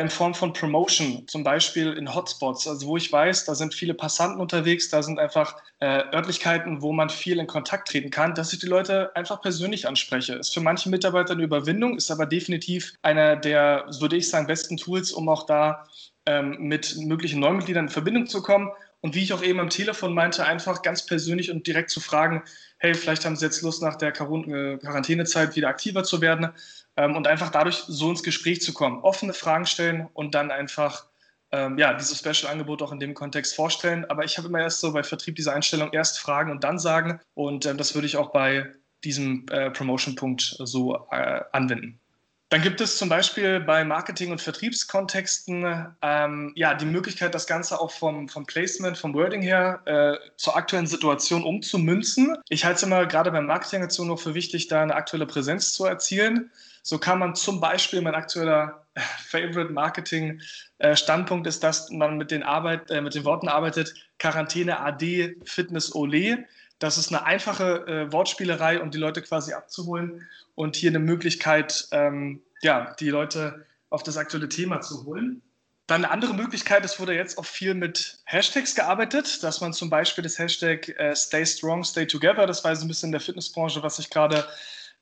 in Form von Promotion, zum Beispiel in Hotspots, also wo ich weiß, da sind viele Passanten unterwegs, da sind einfach äh, Örtlichkeiten, wo man viel in Kontakt treten kann, dass ich die Leute einfach persönlich anspreche. Ist für manche Mitarbeiter eine Überwindung, ist aber definitiv einer der, würde ich sagen, besten Tools, um auch da ähm, mit möglichen Neumitgliedern in Verbindung zu kommen. Und wie ich auch eben am Telefon meinte, einfach ganz persönlich und direkt zu fragen, hey, vielleicht haben Sie jetzt Lust, nach der Quarantänezeit wieder aktiver zu werden ähm, und einfach dadurch so ins Gespräch zu kommen. Offene Fragen stellen und dann einfach ähm, ja, dieses Special-Angebot auch in dem Kontext vorstellen. Aber ich habe immer erst so bei Vertrieb diese Einstellung erst fragen und dann sagen. Und ähm, das würde ich auch bei diesem äh, Promotion-Punkt so äh, anwenden. Dann gibt es zum Beispiel bei Marketing- und Vertriebskontexten ähm, ja, die Möglichkeit, das Ganze auch vom, vom Placement, vom Wording her äh, zur aktuellen Situation umzumünzen. Ich halte es immer gerade bei Marketingaktionen noch für wichtig, da eine aktuelle Präsenz zu erzielen. So kann man zum Beispiel, mein aktueller äh, Favorite Marketing äh, Standpunkt ist, dass man mit den, Arbeit, äh, mit den Worten arbeitet, Quarantäne AD Fitness Ole. Das ist eine einfache äh, Wortspielerei, um die Leute quasi abzuholen und hier eine Möglichkeit, ähm, ja, die Leute auf das aktuelle Thema zu holen. Dann eine andere Möglichkeit, es wurde jetzt auch viel mit Hashtags gearbeitet, dass man zum Beispiel das Hashtag äh, Stay Strong, Stay Together, das war so ein bisschen in der Fitnessbranche, was sich gerade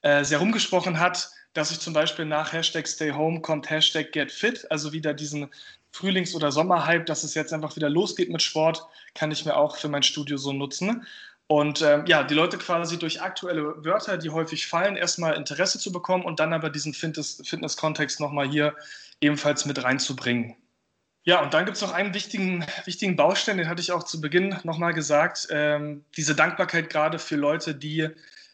äh, sehr rumgesprochen hat, dass ich zum Beispiel nach Hashtag Stay Home kommt Hashtag Get Fit, also wieder diesen Frühlings- oder Sommerhype, dass es jetzt einfach wieder losgeht mit Sport, kann ich mir auch für mein Studio so nutzen. Und ähm, ja, die Leute quasi durch aktuelle Wörter, die häufig fallen, erstmal Interesse zu bekommen und dann aber diesen Fitness-Kontext nochmal hier ebenfalls mit reinzubringen. Ja, und dann gibt es noch einen wichtigen, wichtigen Baustein, den hatte ich auch zu Beginn nochmal gesagt. Ähm, diese Dankbarkeit gerade für Leute, die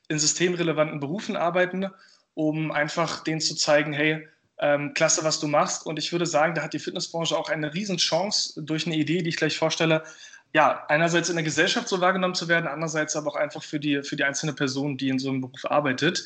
in systemrelevanten Berufen arbeiten, um einfach denen zu zeigen, hey, ähm, klasse, was du machst. Und ich würde sagen, da hat die Fitnessbranche auch eine Riesenchance durch eine Idee, die ich gleich vorstelle, ja, einerseits in der Gesellschaft so wahrgenommen zu werden, andererseits aber auch einfach für die, für die einzelne Person, die in so einem Beruf arbeitet.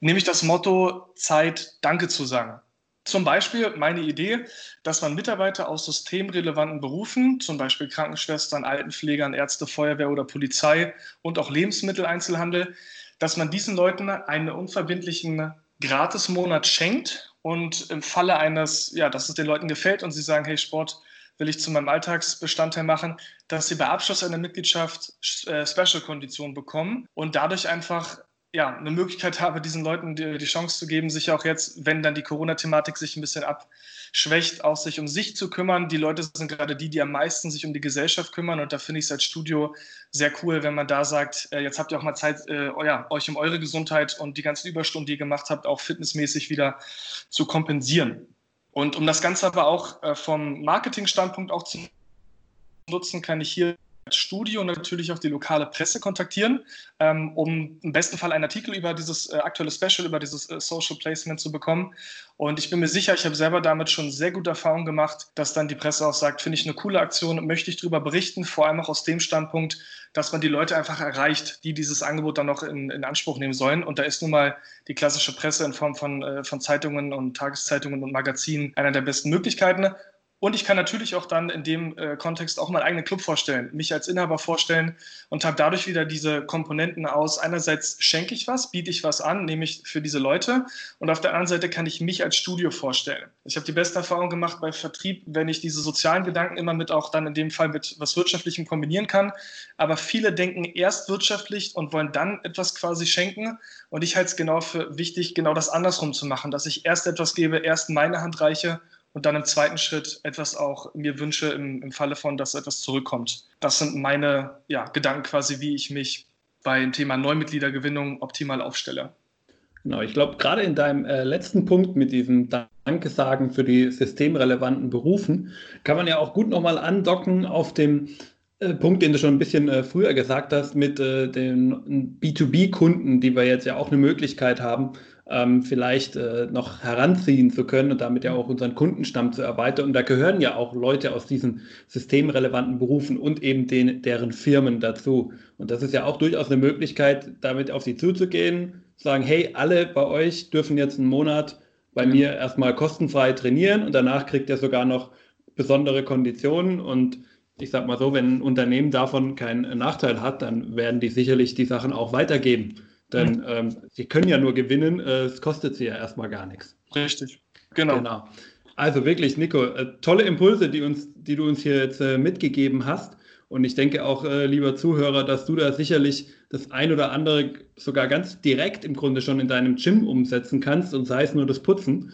Nämlich das Motto, Zeit, Danke zu sagen. Zum Beispiel meine Idee, dass man Mitarbeiter aus systemrelevanten Berufen, zum Beispiel Krankenschwestern, Altenpflegern, Ärzte, Feuerwehr oder Polizei und auch Lebensmitteleinzelhandel, dass man diesen Leuten einen unverbindlichen Gratismonat schenkt und im Falle eines, ja, dass es den Leuten gefällt und sie sagen, hey, Sport will ich zu meinem Alltagsbestandteil machen, dass sie bei Abschluss einer Mitgliedschaft äh, Special-Konditionen bekommen und dadurch einfach ja, eine Möglichkeit habe, diesen Leuten die, die Chance zu geben, sich auch jetzt, wenn dann die Corona-Thematik sich ein bisschen abschwächt, auch sich um sich zu kümmern. Die Leute sind gerade die, die am meisten sich um die Gesellschaft kümmern. Und da finde ich es als Studio sehr cool, wenn man da sagt, äh, jetzt habt ihr auch mal Zeit, äh, ja, euch um eure Gesundheit und die ganzen Überstunden, die ihr gemacht habt, auch fitnessmäßig wieder zu kompensieren. Und um das Ganze aber auch äh, vom Marketing-Standpunkt auch zu nutzen, kann ich hier Studio natürlich auch die lokale Presse kontaktieren, ähm, um im besten Fall einen Artikel über dieses äh, aktuelle Special, über dieses äh, Social Placement zu bekommen. Und ich bin mir sicher, ich habe selber damit schon sehr gute Erfahrungen gemacht, dass dann die Presse auch sagt, finde ich eine coole Aktion, möchte ich darüber berichten, vor allem auch aus dem Standpunkt, dass man die Leute einfach erreicht, die dieses Angebot dann noch in, in Anspruch nehmen sollen. Und da ist nun mal die klassische Presse in Form von, äh, von Zeitungen und Tageszeitungen und Magazinen einer der besten Möglichkeiten. Und ich kann natürlich auch dann in dem äh, Kontext auch meinen eigenen Club vorstellen, mich als Inhaber vorstellen und habe dadurch wieder diese Komponenten aus. Einerseits schenke ich was, biete ich was an, nehme ich für diese Leute und auf der anderen Seite kann ich mich als Studio vorstellen. Ich habe die beste Erfahrung gemacht bei Vertrieb, wenn ich diese sozialen Gedanken immer mit auch dann in dem Fall mit was Wirtschaftlichem kombinieren kann. Aber viele denken erst wirtschaftlich und wollen dann etwas quasi schenken. Und ich halte es genau für wichtig, genau das andersrum zu machen, dass ich erst etwas gebe, erst meine Hand reiche und dann im zweiten Schritt etwas auch mir wünsche im, im Falle von, dass etwas zurückkommt. Das sind meine ja, Gedanken quasi, wie ich mich beim Thema Neumitgliedergewinnung optimal aufstelle. Genau, ich glaube, gerade in deinem äh, letzten Punkt mit diesem Danke sagen für die systemrelevanten Berufen, kann man ja auch gut nochmal andocken auf dem Punkt, den du schon ein bisschen äh, früher gesagt hast, mit äh, den B2B-Kunden, die wir jetzt ja auch eine Möglichkeit haben, ähm, vielleicht äh, noch heranziehen zu können und damit ja auch unseren Kundenstamm zu erweitern. Und da gehören ja auch Leute aus diesen systemrelevanten Berufen und eben den, deren Firmen dazu. Und das ist ja auch durchaus eine Möglichkeit, damit auf sie zuzugehen, sagen, hey, alle bei euch dürfen jetzt einen Monat bei mhm. mir erstmal kostenfrei trainieren und danach kriegt ihr sogar noch besondere Konditionen und ich sag mal so, wenn ein Unternehmen davon keinen Nachteil hat, dann werden die sicherlich die Sachen auch weitergeben. Denn mhm. ähm, sie können ja nur gewinnen, äh, es kostet sie ja erstmal gar nichts. Richtig, genau. genau. Also wirklich, Nico, äh, tolle Impulse, die, uns, die du uns hier jetzt äh, mitgegeben hast. Und ich denke auch, äh, lieber Zuhörer, dass du da sicherlich das ein oder andere sogar ganz direkt im Grunde schon in deinem Gym umsetzen kannst und sei es nur das Putzen.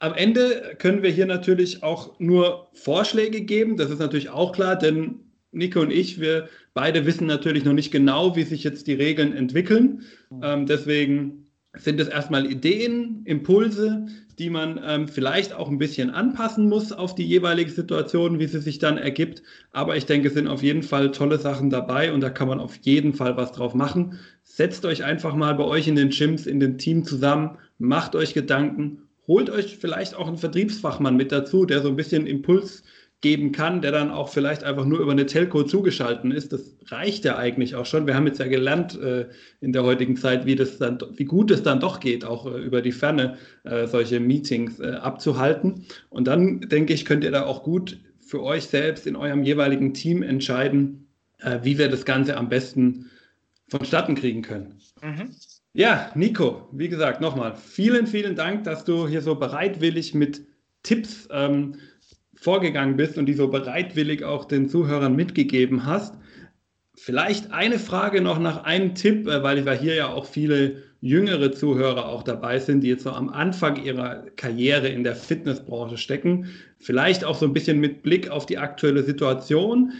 Am Ende können wir hier natürlich auch nur Vorschläge geben. Das ist natürlich auch klar, denn Nico und ich, wir beide wissen natürlich noch nicht genau, wie sich jetzt die Regeln entwickeln. Ähm, deswegen sind es erstmal Ideen, Impulse, die man ähm, vielleicht auch ein bisschen anpassen muss auf die jeweilige Situation, wie sie sich dann ergibt. Aber ich denke, es sind auf jeden Fall tolle Sachen dabei und da kann man auf jeden Fall was drauf machen. Setzt euch einfach mal bei euch in den Gyms, in dem Team zusammen, macht euch Gedanken, holt euch vielleicht auch einen Vertriebsfachmann mit dazu, der so ein bisschen Impuls geben kann, der dann auch vielleicht einfach nur über eine Telco zugeschalten ist. Das reicht ja eigentlich auch schon. Wir haben jetzt ja gelernt äh, in der heutigen Zeit, wie das dann, wie gut es dann doch geht, auch äh, über die Ferne äh, solche Meetings äh, abzuhalten. Und dann denke ich, könnt ihr da auch gut für euch selbst in eurem jeweiligen Team entscheiden, äh, wie wir das Ganze am besten vonstatten kriegen können. Mhm. Ja, Nico, wie gesagt, nochmal vielen, vielen Dank, dass du hier so bereitwillig mit Tipps ähm, vorgegangen bist und die so bereitwillig auch den Zuhörern mitgegeben hast. Vielleicht eine Frage noch nach einem Tipp, äh, weil wir hier ja auch viele jüngere Zuhörer auch dabei sind, die jetzt so am Anfang ihrer Karriere in der Fitnessbranche stecken. Vielleicht auch so ein bisschen mit Blick auf die aktuelle Situation.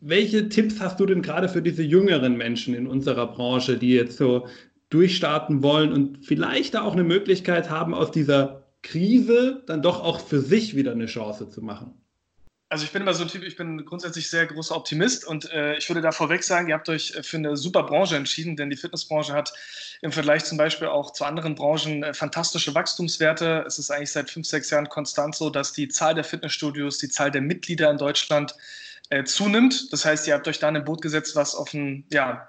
Welche Tipps hast du denn gerade für diese jüngeren Menschen in unserer Branche, die jetzt so durchstarten wollen und vielleicht da auch eine Möglichkeit haben, aus dieser Krise dann doch auch für sich wieder eine Chance zu machen? Also ich bin immer so ein Typ, ich bin grundsätzlich sehr großer Optimist und äh, ich würde da vorweg sagen, ihr habt euch für eine super Branche entschieden, denn die Fitnessbranche hat im Vergleich zum Beispiel auch zu anderen Branchen äh, fantastische Wachstumswerte. Es ist eigentlich seit fünf, sechs Jahren konstant so, dass die Zahl der Fitnessstudios, die Zahl der Mitglieder in Deutschland äh, zunimmt. Das heißt, ihr habt euch da in ein Boot gesetzt, was auf einen ja,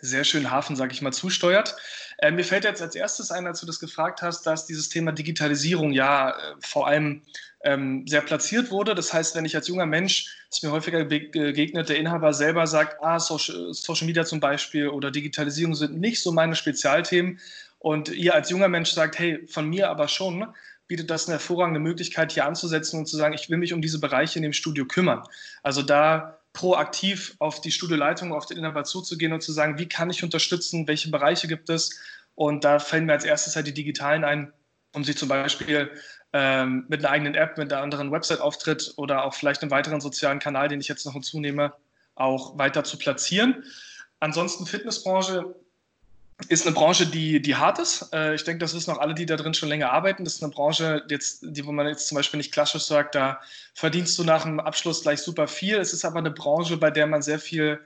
sehr schönen Hafen, sage ich mal, zusteuert. Äh, mir fällt jetzt als erstes ein, als du das gefragt hast, dass dieses Thema Digitalisierung ja äh, vor allem ähm, sehr platziert wurde. Das heißt, wenn ich als junger Mensch, ist mir häufiger begegnet, der Inhaber selber sagt, ah, Social, Social Media zum Beispiel oder Digitalisierung sind nicht so meine Spezialthemen und ihr als junger Mensch sagt, hey, von mir aber schon, bietet das eine hervorragende Möglichkeit, hier anzusetzen und zu sagen, ich will mich um diese Bereiche in dem Studio kümmern. Also da proaktiv auf die Studioleitung, auf den Inhaber zuzugehen und zu sagen, wie kann ich unterstützen, welche Bereiche gibt es. Und da fallen mir als erstes halt die digitalen ein, um sie zum Beispiel ähm, mit einer eigenen App, mit einer anderen Website-Auftritt oder auch vielleicht einem weiteren sozialen Kanal, den ich jetzt noch hinzunehme, auch weiter zu platzieren. Ansonsten Fitnessbranche ist eine Branche, die, die hart ist. Äh, ich denke, das wissen auch alle, die da drin schon länger arbeiten. Das ist eine Branche, jetzt, die, wo man jetzt zum Beispiel nicht klassisch sagt, da verdienst du nach dem Abschluss gleich super viel. Es ist aber eine Branche, bei der man sehr viel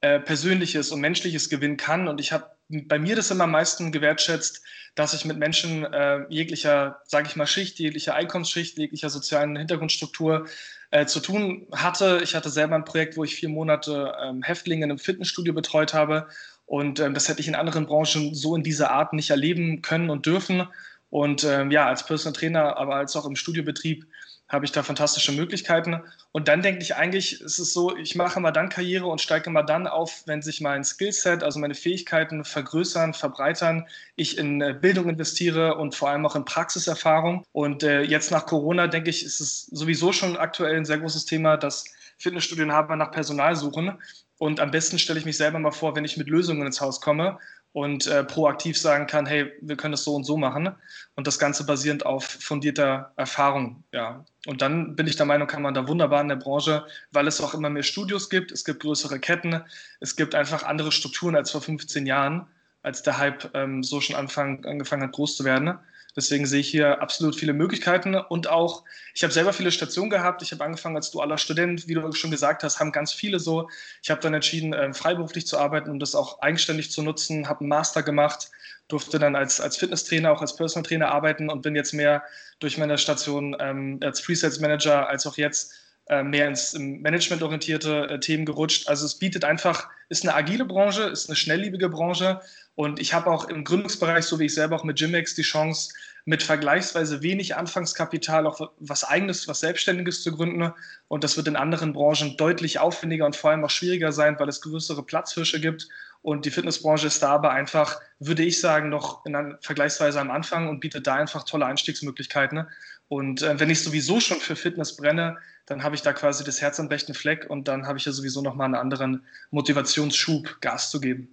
äh, Persönliches und Menschliches gewinnen kann. Und ich habe bei mir das immer am meisten gewertschätzt, dass ich mit Menschen äh, jeglicher, sage ich mal, Schicht, jeglicher Einkommensschicht, jeglicher sozialen Hintergrundstruktur äh, zu tun hatte. Ich hatte selber ein Projekt, wo ich vier Monate ähm, Häftlinge in einem Fitnessstudio betreut habe. Und ähm, das hätte ich in anderen Branchen so in dieser Art nicht erleben können und dürfen. Und ähm, ja, als Personal Trainer, aber als auch im Studiobetrieb habe ich da fantastische Möglichkeiten. Und dann denke ich eigentlich, ist es so, ich mache mal dann Karriere und steige mal dann auf, wenn sich mein Skillset, also meine Fähigkeiten vergrößern, verbreitern, ich in äh, Bildung investiere und vor allem auch in Praxiserfahrung. Und äh, jetzt nach Corona, denke ich, ist es sowieso schon aktuell ein sehr großes Thema, dass Fitnessstudienhaber nach Personal suchen. Und am besten stelle ich mich selber mal vor, wenn ich mit Lösungen ins Haus komme und äh, proaktiv sagen kann, hey, wir können das so und so machen. Und das Ganze basierend auf fundierter Erfahrung. Ja. Und dann bin ich der Meinung, kann man da wunderbar in der Branche, weil es auch immer mehr Studios gibt, es gibt größere Ketten, es gibt einfach andere Strukturen als vor 15 Jahren, als der Hype ähm, so schon anfang, angefangen hat, groß zu werden. Deswegen sehe ich hier absolut viele Möglichkeiten und auch, ich habe selber viele Stationen gehabt. Ich habe angefangen als dualer Student, wie du schon gesagt hast, haben ganz viele so. Ich habe dann entschieden, ähm, freiberuflich zu arbeiten und das auch eigenständig zu nutzen, habe einen Master gemacht, durfte dann als, als Fitnesstrainer, auch als Personal Trainer arbeiten und bin jetzt mehr durch meine Station ähm, als Presales Manager als auch jetzt mehr ins managementorientierte äh, Themen gerutscht. Also es bietet einfach, ist eine agile Branche, ist eine schnelllebige Branche und ich habe auch im Gründungsbereich, so wie ich selber auch mit Jimex, die Chance, mit vergleichsweise wenig Anfangskapital auch was eigenes, was Selbstständiges zu gründen. Und das wird in anderen Branchen deutlich aufwendiger und vor allem auch schwieriger sein, weil es größere Platzhirsche gibt. Und die Fitnessbranche ist da aber einfach, würde ich sagen, noch in vergleichsweise am Anfang und bietet da einfach tolle Einstiegsmöglichkeiten. Und äh, wenn ich sowieso schon für Fitness brenne, dann habe ich da quasi das Herz am rechten Fleck und dann habe ich ja sowieso nochmal einen anderen Motivationsschub, Gas zu geben.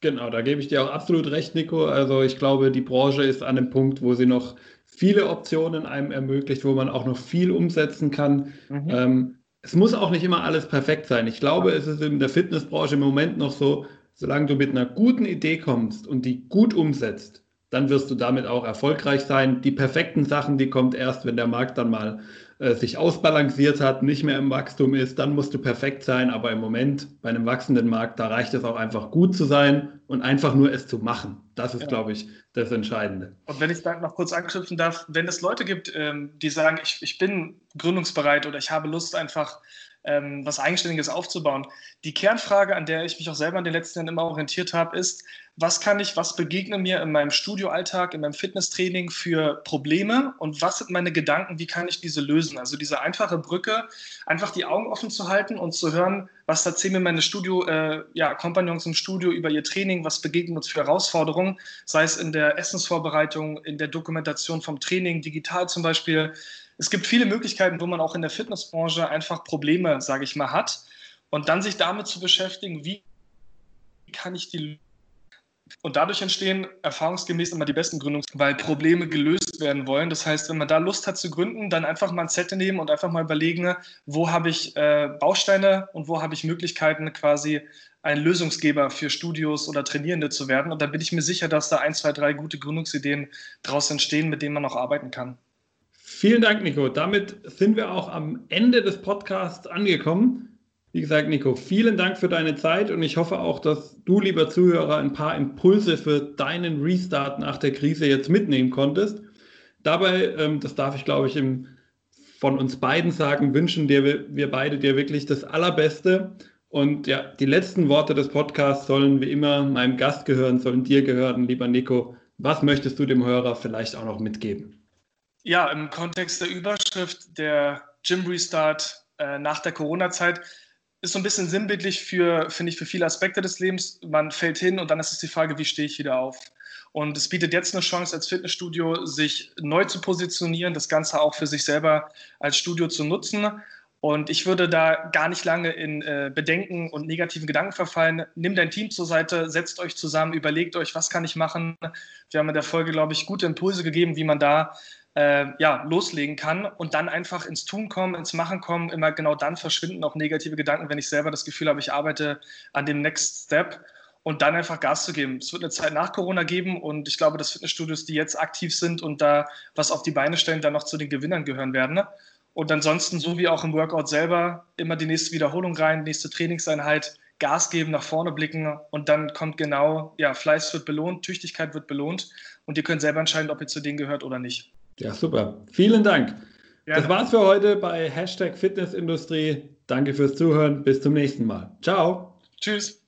Genau, da gebe ich dir auch absolut recht, Nico. Also ich glaube, die Branche ist an einem Punkt, wo sie noch viele Optionen einem ermöglicht, wo man auch noch viel umsetzen kann. Mhm. Ähm, es muss auch nicht immer alles perfekt sein. Ich glaube, es ist in der Fitnessbranche im Moment noch so, solange du mit einer guten Idee kommst und die gut umsetzt, dann wirst du damit auch erfolgreich sein. Die perfekten Sachen, die kommt erst, wenn der Markt dann mal äh, sich ausbalanciert hat, nicht mehr im Wachstum ist, dann musst du perfekt sein. Aber im Moment bei einem wachsenden Markt, da reicht es auch einfach gut zu sein und einfach nur es zu machen. Das ist, ja. glaube ich, das Entscheidende. Und wenn ich da noch kurz anknüpfen darf, wenn es Leute gibt, ähm, die sagen, ich, ich bin gründungsbereit oder ich habe Lust einfach ähm, was Eigenständiges aufzubauen. Die Kernfrage, an der ich mich auch selber in den letzten Jahren immer orientiert habe, ist, was kann ich, was begegnet mir in meinem Studioalltag, in meinem Fitnesstraining für Probleme und was sind meine Gedanken, wie kann ich diese lösen? Also diese einfache Brücke, einfach die Augen offen zu halten und zu hören, was erzählen mir meine Studio, äh, ja, Kompagnons im Studio über ihr Training, was begegnet uns für Herausforderungen, sei es in der Essensvorbereitung, in der Dokumentation vom Training, digital zum Beispiel. Es gibt viele Möglichkeiten, wo man auch in der Fitnessbranche einfach Probleme, sage ich mal, hat. Und dann sich damit zu beschäftigen, wie kann ich die und dadurch entstehen erfahrungsgemäß immer die besten Gründungs, weil Probleme gelöst werden wollen. Das heißt, wenn man da Lust hat zu gründen, dann einfach mal ein Zettel nehmen und einfach mal überlegen, wo habe ich äh, Bausteine und wo habe ich Möglichkeiten, quasi ein Lösungsgeber für Studios oder Trainierende zu werden. Und da bin ich mir sicher, dass da ein, zwei, drei gute Gründungsideen daraus entstehen, mit denen man auch arbeiten kann. Vielen Dank, Nico. Damit sind wir auch am Ende des Podcasts angekommen. Wie gesagt, Nico, vielen Dank für deine Zeit und ich hoffe auch, dass du, lieber Zuhörer, ein paar Impulse für deinen Restart nach der Krise jetzt mitnehmen konntest. Dabei, ähm, das darf ich glaube ich im, von uns beiden sagen, wünschen dir, wir beide dir wirklich das Allerbeste. Und ja, die letzten Worte des Podcasts sollen wie immer meinem Gast gehören, sollen dir gehören, lieber Nico. Was möchtest du dem Hörer vielleicht auch noch mitgeben? Ja, im Kontext der Überschrift der Gym Restart äh, nach der Corona-Zeit ist so ein bisschen sinnbildlich für, finde ich, für viele Aspekte des Lebens. Man fällt hin und dann ist es die Frage, wie stehe ich wieder auf? Und es bietet jetzt eine Chance als Fitnessstudio, sich neu zu positionieren, das Ganze auch für sich selber als Studio zu nutzen. Und ich würde da gar nicht lange in äh, Bedenken und negativen Gedanken verfallen. Nimm dein Team zur Seite, setzt euch zusammen, überlegt euch, was kann ich machen. Wir haben in der Folge, glaube ich, gute Impulse gegeben, wie man da äh, ja, loslegen kann und dann einfach ins Tun kommen, ins Machen kommen. Immer genau dann verschwinden auch negative Gedanken, wenn ich selber das Gefühl habe, ich arbeite an dem Next Step und dann einfach Gas zu geben. Es wird eine Zeit nach Corona geben und ich glaube, dass Fitnessstudios, die jetzt aktiv sind und da was auf die Beine stellen, dann noch zu den Gewinnern gehören werden. Und ansonsten, so wie auch im Workout selber, immer die nächste Wiederholung rein, nächste Trainingseinheit, Gas geben, nach vorne blicken und dann kommt genau, ja, Fleiß wird belohnt, Tüchtigkeit wird belohnt und ihr könnt selber entscheiden, ob ihr zu denen gehört oder nicht. Ja, super. Vielen Dank. Ja. Das war's für heute bei Hashtag Fitnessindustrie. Danke fürs Zuhören. Bis zum nächsten Mal. Ciao. Tschüss.